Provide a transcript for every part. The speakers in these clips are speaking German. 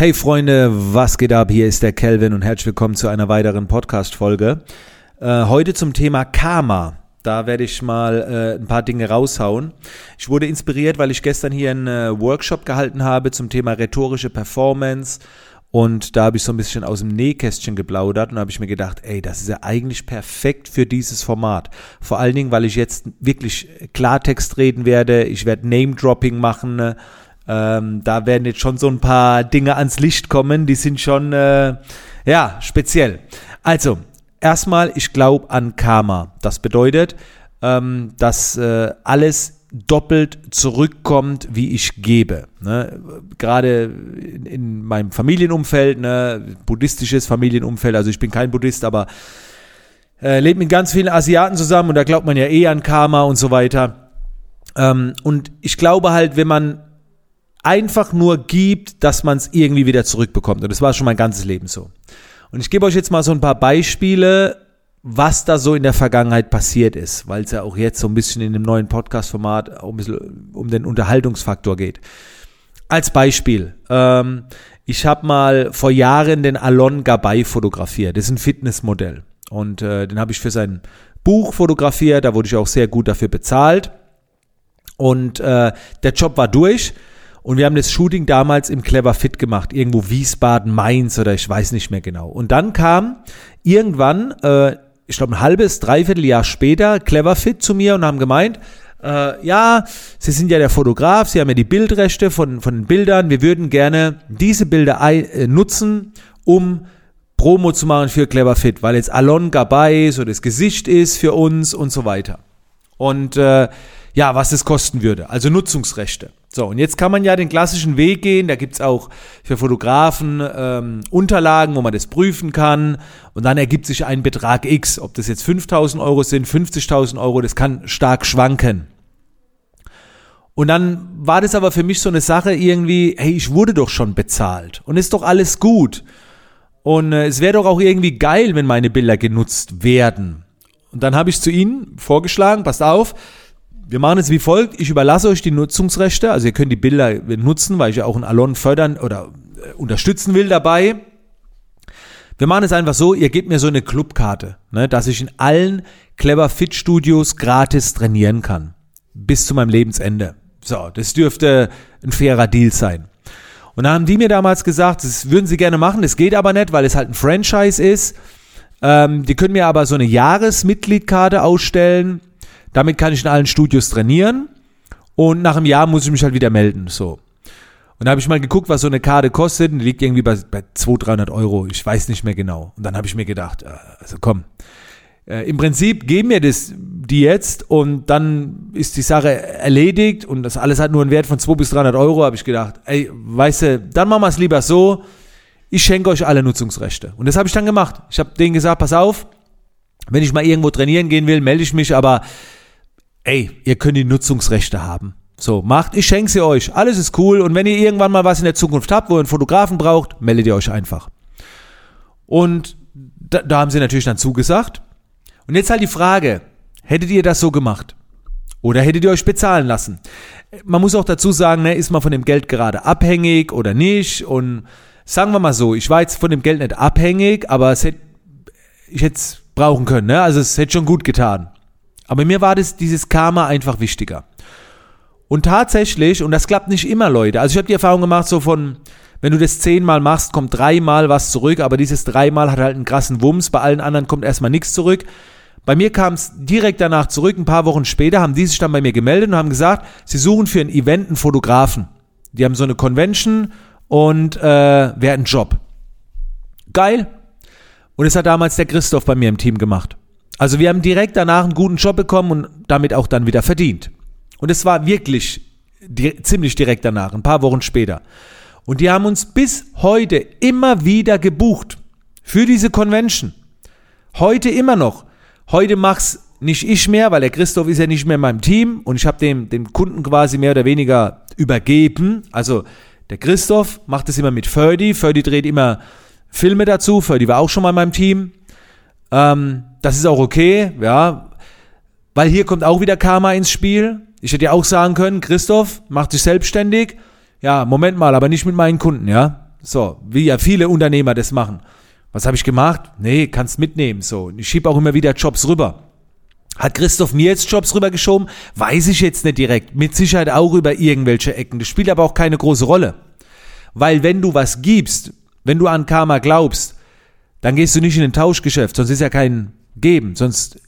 Hey Freunde, was geht ab? Hier ist der Kelvin und herzlich willkommen zu einer weiteren Podcast-Folge. Äh, heute zum Thema Karma. Da werde ich mal äh, ein paar Dinge raushauen. Ich wurde inspiriert, weil ich gestern hier einen äh, Workshop gehalten habe zum Thema rhetorische Performance. Und da habe ich so ein bisschen aus dem Nähkästchen geplaudert und habe ich mir gedacht, ey, das ist ja eigentlich perfekt für dieses Format. Vor allen Dingen, weil ich jetzt wirklich Klartext reden werde. Ich werde Name-Dropping machen. Ähm, da werden jetzt schon so ein paar Dinge ans Licht kommen, die sind schon, äh, ja, speziell. Also, erstmal, ich glaube an Karma. Das bedeutet, ähm, dass äh, alles doppelt zurückkommt, wie ich gebe. Ne? Gerade in, in, meinem Familienumfeld, ne? buddhistisches Familienumfeld, also ich bin kein Buddhist, aber äh, lebe mit ganz vielen Asiaten zusammen und da glaubt man ja eh an Karma und so weiter. Ähm, und ich glaube halt, wenn man einfach nur gibt, dass man es irgendwie wieder zurückbekommt. Und das war schon mein ganzes Leben so. Und ich gebe euch jetzt mal so ein paar Beispiele, was da so in der Vergangenheit passiert ist, weil es ja auch jetzt so ein bisschen in dem neuen Podcast-Format um, um den Unterhaltungsfaktor geht. Als Beispiel, ähm, ich habe mal vor Jahren den Alon Gabay fotografiert. Das ist ein Fitnessmodell. Und äh, den habe ich für sein Buch fotografiert. Da wurde ich auch sehr gut dafür bezahlt. Und äh, der Job war durch. Und wir haben das Shooting damals im Clever Fit gemacht, irgendwo Wiesbaden, Mainz oder ich weiß nicht mehr genau. Und dann kam irgendwann, äh, ich glaube ein halbes, dreiviertel Jahr später, Clever Fit zu mir und haben gemeint, äh, ja, Sie sind ja der Fotograf, Sie haben ja die Bildrechte von, von den Bildern, wir würden gerne diese Bilder äh, nutzen, um Promo zu machen für Clever Fit, weil jetzt Alon Gabay so das Gesicht ist für uns und so weiter. Und äh, ja, was es kosten würde, also Nutzungsrechte. So, und jetzt kann man ja den klassischen Weg gehen, da gibt's auch für Fotografen ähm, Unterlagen, wo man das prüfen kann und dann ergibt sich ein Betrag X, ob das jetzt 5000 Euro sind, 50.000 Euro, das kann stark schwanken. Und dann war das aber für mich so eine Sache irgendwie, hey, ich wurde doch schon bezahlt und ist doch alles gut. Und äh, es wäre doch auch irgendwie geil, wenn meine Bilder genutzt werden. Und dann habe ich zu ihnen vorgeschlagen, passt auf, wir machen es wie folgt. Ich überlasse euch die Nutzungsrechte. Also ihr könnt die Bilder nutzen, weil ich ja auch einen Alon fördern oder äh, unterstützen will dabei. Wir machen es einfach so, ihr gebt mir so eine Clubkarte, ne, dass ich in allen Clever Fit Studios gratis trainieren kann. Bis zu meinem Lebensende. So, das dürfte ein fairer Deal sein. Und dann haben die mir damals gesagt, das würden sie gerne machen, das geht aber nicht, weil es halt ein Franchise ist. Ähm, die können mir aber so eine Jahresmitgliedkarte ausstellen damit kann ich in allen Studios trainieren und nach einem Jahr muss ich mich halt wieder melden. So. Und da habe ich mal geguckt, was so eine Karte kostet. Und die liegt irgendwie bei, bei 200, 300 Euro. Ich weiß nicht mehr genau. Und dann habe ich mir gedacht, äh, also komm, äh, im Prinzip geben mir das die jetzt und dann ist die Sache erledigt und das alles hat nur einen Wert von 200 bis 300 Euro. Habe ich gedacht, ey, weißt du, dann machen wir es lieber so. Ich schenke euch alle Nutzungsrechte. Und das habe ich dann gemacht. Ich habe denen gesagt, pass auf, wenn ich mal irgendwo trainieren gehen will, melde ich mich, aber ey, ihr könnt die Nutzungsrechte haben. So, macht, ich schenke sie euch. Alles ist cool. Und wenn ihr irgendwann mal was in der Zukunft habt, wo ihr einen Fotografen braucht, meldet ihr euch einfach. Und da, da haben sie natürlich dann zugesagt. Und jetzt halt die Frage, hättet ihr das so gemacht? Oder hättet ihr euch bezahlen lassen? Man muss auch dazu sagen, ne, ist man von dem Geld gerade abhängig oder nicht? Und sagen wir mal so, ich war jetzt von dem Geld nicht abhängig, aber es hätte, ich hätte es brauchen können. Ne? Also es hätte schon gut getan. Aber mir war das, dieses Karma einfach wichtiger. Und tatsächlich, und das klappt nicht immer, Leute. Also ich habe die Erfahrung gemacht, so von, wenn du das zehnmal machst, kommt dreimal was zurück, aber dieses dreimal hat halt einen krassen Wumms, bei allen anderen kommt erstmal nichts zurück. Bei mir kam es direkt danach zurück, ein paar Wochen später haben die sich dann bei mir gemeldet und haben gesagt, sie suchen für ein Event einen Fotografen. Die haben so eine Convention und äh, wäre ein Job. Geil. Und das hat damals der Christoph bei mir im Team gemacht. Also wir haben direkt danach einen guten Job bekommen und damit auch dann wieder verdient. Und es war wirklich di ziemlich direkt danach, ein paar Wochen später. Und die haben uns bis heute immer wieder gebucht für diese Convention. Heute immer noch. Heute mach's nicht ich mehr, weil der Christoph ist ja nicht mehr in meinem Team und ich habe dem, dem Kunden quasi mehr oder weniger übergeben. Also der Christoph macht es immer mit Ferdi. Ferdi dreht immer Filme dazu. Ferdi war auch schon mal in meinem Team. Ähm, das ist auch okay, ja, weil hier kommt auch wieder Karma ins Spiel. Ich hätte ja auch sagen können, Christoph, mach dich selbstständig. Ja, Moment mal, aber nicht mit meinen Kunden, ja. So, wie ja viele Unternehmer das machen. Was habe ich gemacht? Nee, kannst mitnehmen. So, ich schiebe auch immer wieder Jobs rüber. Hat Christoph mir jetzt Jobs rübergeschoben? Weiß ich jetzt nicht direkt. Mit Sicherheit auch über irgendwelche Ecken. Das spielt aber auch keine große Rolle. Weil wenn du was gibst, wenn du an Karma glaubst, dann gehst du nicht in ein Tauschgeschäft, sonst ist ja kein Geben, sonst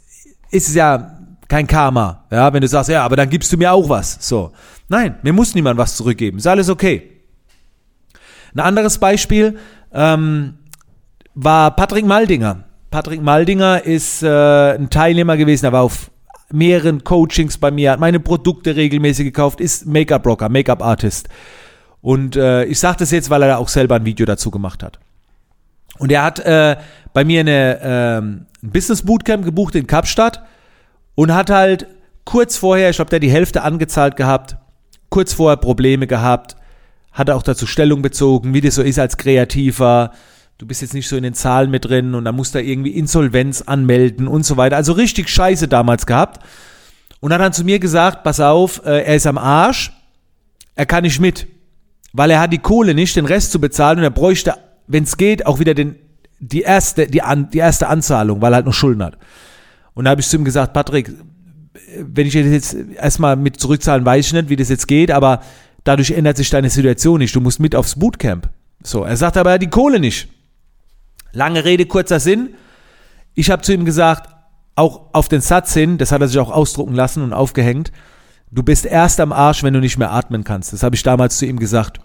ist es ja kein Karma. Ja, wenn du sagst, ja, aber dann gibst du mir auch was. So. Nein, mir muss niemand was zurückgeben. Ist alles okay. Ein anderes Beispiel ähm, war Patrick Maldinger. Patrick Maldinger ist äh, ein Teilnehmer gewesen, er war auf mehreren Coachings bei mir, hat meine Produkte regelmäßig gekauft, ist Make-up-Rocker, Make-up-Artist. Und äh, ich sage das jetzt, weil er auch selber ein Video dazu gemacht hat. Und er hat äh, bei mir eine, äh, ein Business Bootcamp gebucht in Kapstadt und hat halt kurz vorher, ich glaube, der die Hälfte angezahlt gehabt, kurz vorher Probleme gehabt, hat auch dazu Stellung bezogen, wie das so ist als Kreativer. Du bist jetzt nicht so in den Zahlen mit drin und dann musst du irgendwie Insolvenz anmelden und so weiter. Also richtig scheiße damals gehabt. Und hat dann zu mir gesagt, pass auf, äh, er ist am Arsch, er kann nicht mit weil er hat die Kohle nicht, den Rest zu bezahlen und er bräuchte, wenn es geht, auch wieder den, die, erste, die, an, die erste Anzahlung, weil er halt noch Schulden hat. Und da habe ich zu ihm gesagt, Patrick, wenn ich jetzt erstmal mit zurückzahlen, weiß ich nicht, wie das jetzt geht, aber dadurch ändert sich deine Situation nicht. Du musst mit aufs Bootcamp. So, er sagt aber, er die Kohle nicht. Lange Rede, kurzer Sinn. Ich habe zu ihm gesagt, auch auf den Satz hin, das hat er sich auch ausdrucken lassen und aufgehängt, du bist erst am Arsch, wenn du nicht mehr atmen kannst. Das habe ich damals zu ihm gesagt.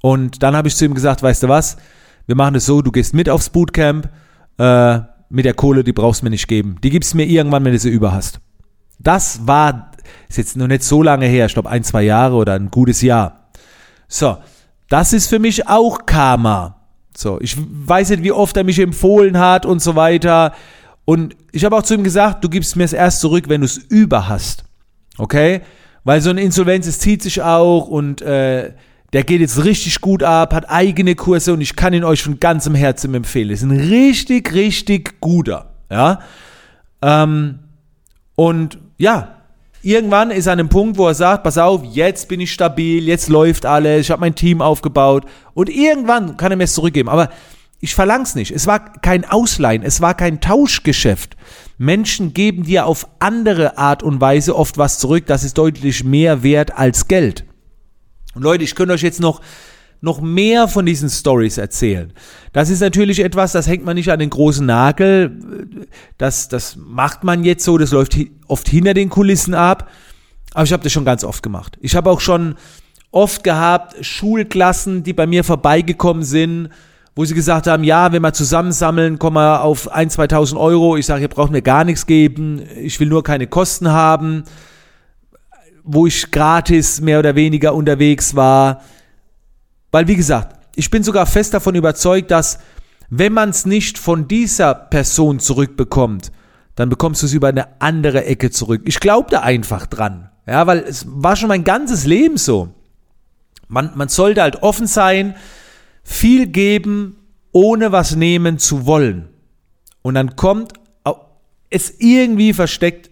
Und dann habe ich zu ihm gesagt, weißt du was, wir machen es so, du gehst mit aufs Bootcamp, äh, mit der Kohle, die brauchst du mir nicht geben. Die gibst du mir irgendwann, wenn du sie über hast. Das war, ist jetzt noch nicht so lange her, ich glaube ein, zwei Jahre oder ein gutes Jahr. So, das ist für mich auch Karma. So, ich weiß nicht, wie oft er mich empfohlen hat und so weiter. Und ich habe auch zu ihm gesagt, du gibst mir es erst zurück, wenn du es über hast. Okay? Weil so eine Insolvenz, es zieht sich auch und äh, der geht jetzt richtig gut ab, hat eigene Kurse und ich kann ihn euch von ganzem Herzen empfehlen. Ist ein richtig, richtig guter. Ja. Ähm, und ja, irgendwann ist er an einem Punkt, wo er sagt, pass auf, jetzt bin ich stabil, jetzt läuft alles, ich habe mein Team aufgebaut und irgendwann kann er mir es zurückgeben. Aber ich verlang's nicht. Es war kein Ausleihen, es war kein Tauschgeschäft. Menschen geben dir auf andere Art und Weise oft was zurück, das ist deutlich mehr wert als Geld. Und Leute, ich könnte euch jetzt noch noch mehr von diesen Stories erzählen. Das ist natürlich etwas, das hängt man nicht an den großen Nagel. Das, das macht man jetzt so, das läuft oft hinter den Kulissen ab. Aber ich habe das schon ganz oft gemacht. Ich habe auch schon oft gehabt Schulklassen, die bei mir vorbeigekommen sind, wo sie gesagt haben, ja, wenn wir zusammensammeln, kommen wir auf 1.000, 2.000 Euro. Ich sage, ihr braucht mir gar nichts geben. Ich will nur keine Kosten haben. Wo ich gratis mehr oder weniger unterwegs war. Weil, wie gesagt, ich bin sogar fest davon überzeugt, dass wenn man es nicht von dieser Person zurückbekommt, dann bekommst du es über eine andere Ecke zurück. Ich glaube da einfach dran. Ja, weil es war schon mein ganzes Leben so. Man, man sollte halt offen sein, viel geben, ohne was nehmen zu wollen. Und dann kommt es irgendwie versteckt,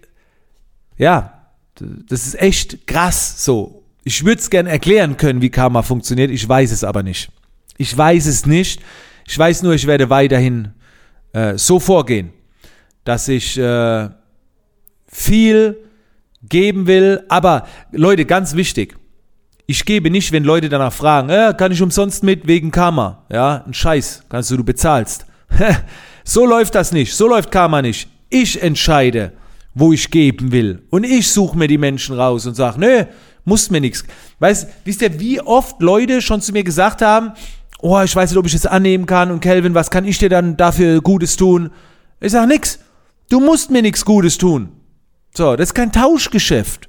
ja, das ist echt krass so. Ich würde es gerne erklären können, wie Karma funktioniert, ich weiß es aber nicht. Ich weiß es nicht. Ich weiß nur, ich werde weiterhin äh, so vorgehen, dass ich äh, viel geben will. Aber Leute, ganz wichtig, ich gebe nicht, wenn Leute danach fragen, äh, kann ich umsonst mit wegen Karma? Ja, ein Scheiß, kannst du, du bezahlst. so läuft das nicht, so läuft Karma nicht. Ich entscheide, wo ich geben will. Und ich suche mir die Menschen raus und sage, nö, muss mir nichts. Weißt, wisst ihr, wie oft Leute schon zu mir gesagt haben, oh, ich weiß nicht, ob ich das annehmen kann und Kelvin, was kann ich dir dann dafür Gutes tun? Ich sage nix. Du musst mir nichts Gutes tun. So, das ist kein Tauschgeschäft.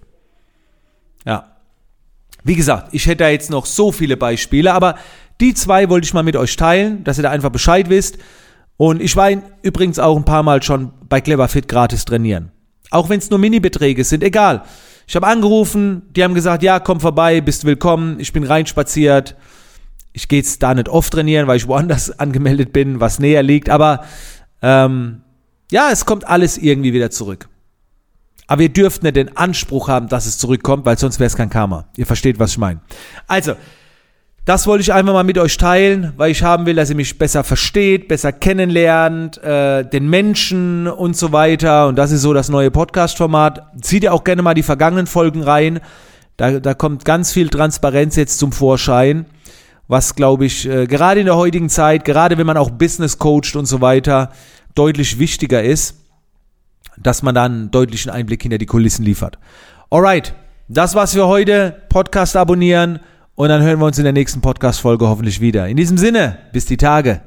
Ja. Wie gesagt, ich hätte da jetzt noch so viele Beispiele, aber die zwei wollte ich mal mit euch teilen, dass ihr da einfach Bescheid wisst. Und ich war übrigens auch ein paar Mal schon bei Cleverfit gratis trainieren. Auch wenn es nur Minibeträge sind, egal. Ich habe angerufen, die haben gesagt, ja, komm vorbei, bist willkommen. Ich bin reinspaziert. Ich gehe jetzt da nicht oft trainieren, weil ich woanders angemeldet bin, was näher liegt. Aber ähm, ja, es kommt alles irgendwie wieder zurück. Aber ihr dürft nicht den Anspruch haben, dass es zurückkommt, weil sonst wäre es kein Karma. Ihr versteht, was ich meine. Also, Das wollte ich einfach mal mit euch teilen, weil ich haben will, dass ihr mich besser versteht, besser kennenlernt, äh, den Menschen und so weiter. Und das ist so das neue Podcast-Format. Zieht ihr auch gerne mal die vergangenen Folgen rein. Da, da kommt ganz viel Transparenz jetzt zum Vorschein, was, glaube ich, äh, gerade in der heutigen Zeit, gerade wenn man auch Business coacht und so weiter, deutlich wichtiger ist, dass man dann einen deutlichen Einblick hinter die Kulissen liefert. Alright, das war's für heute. Podcast abonnieren und dann hören wir uns in der nächsten Podcast-Folge hoffentlich wieder. In diesem Sinne, bis die Tage.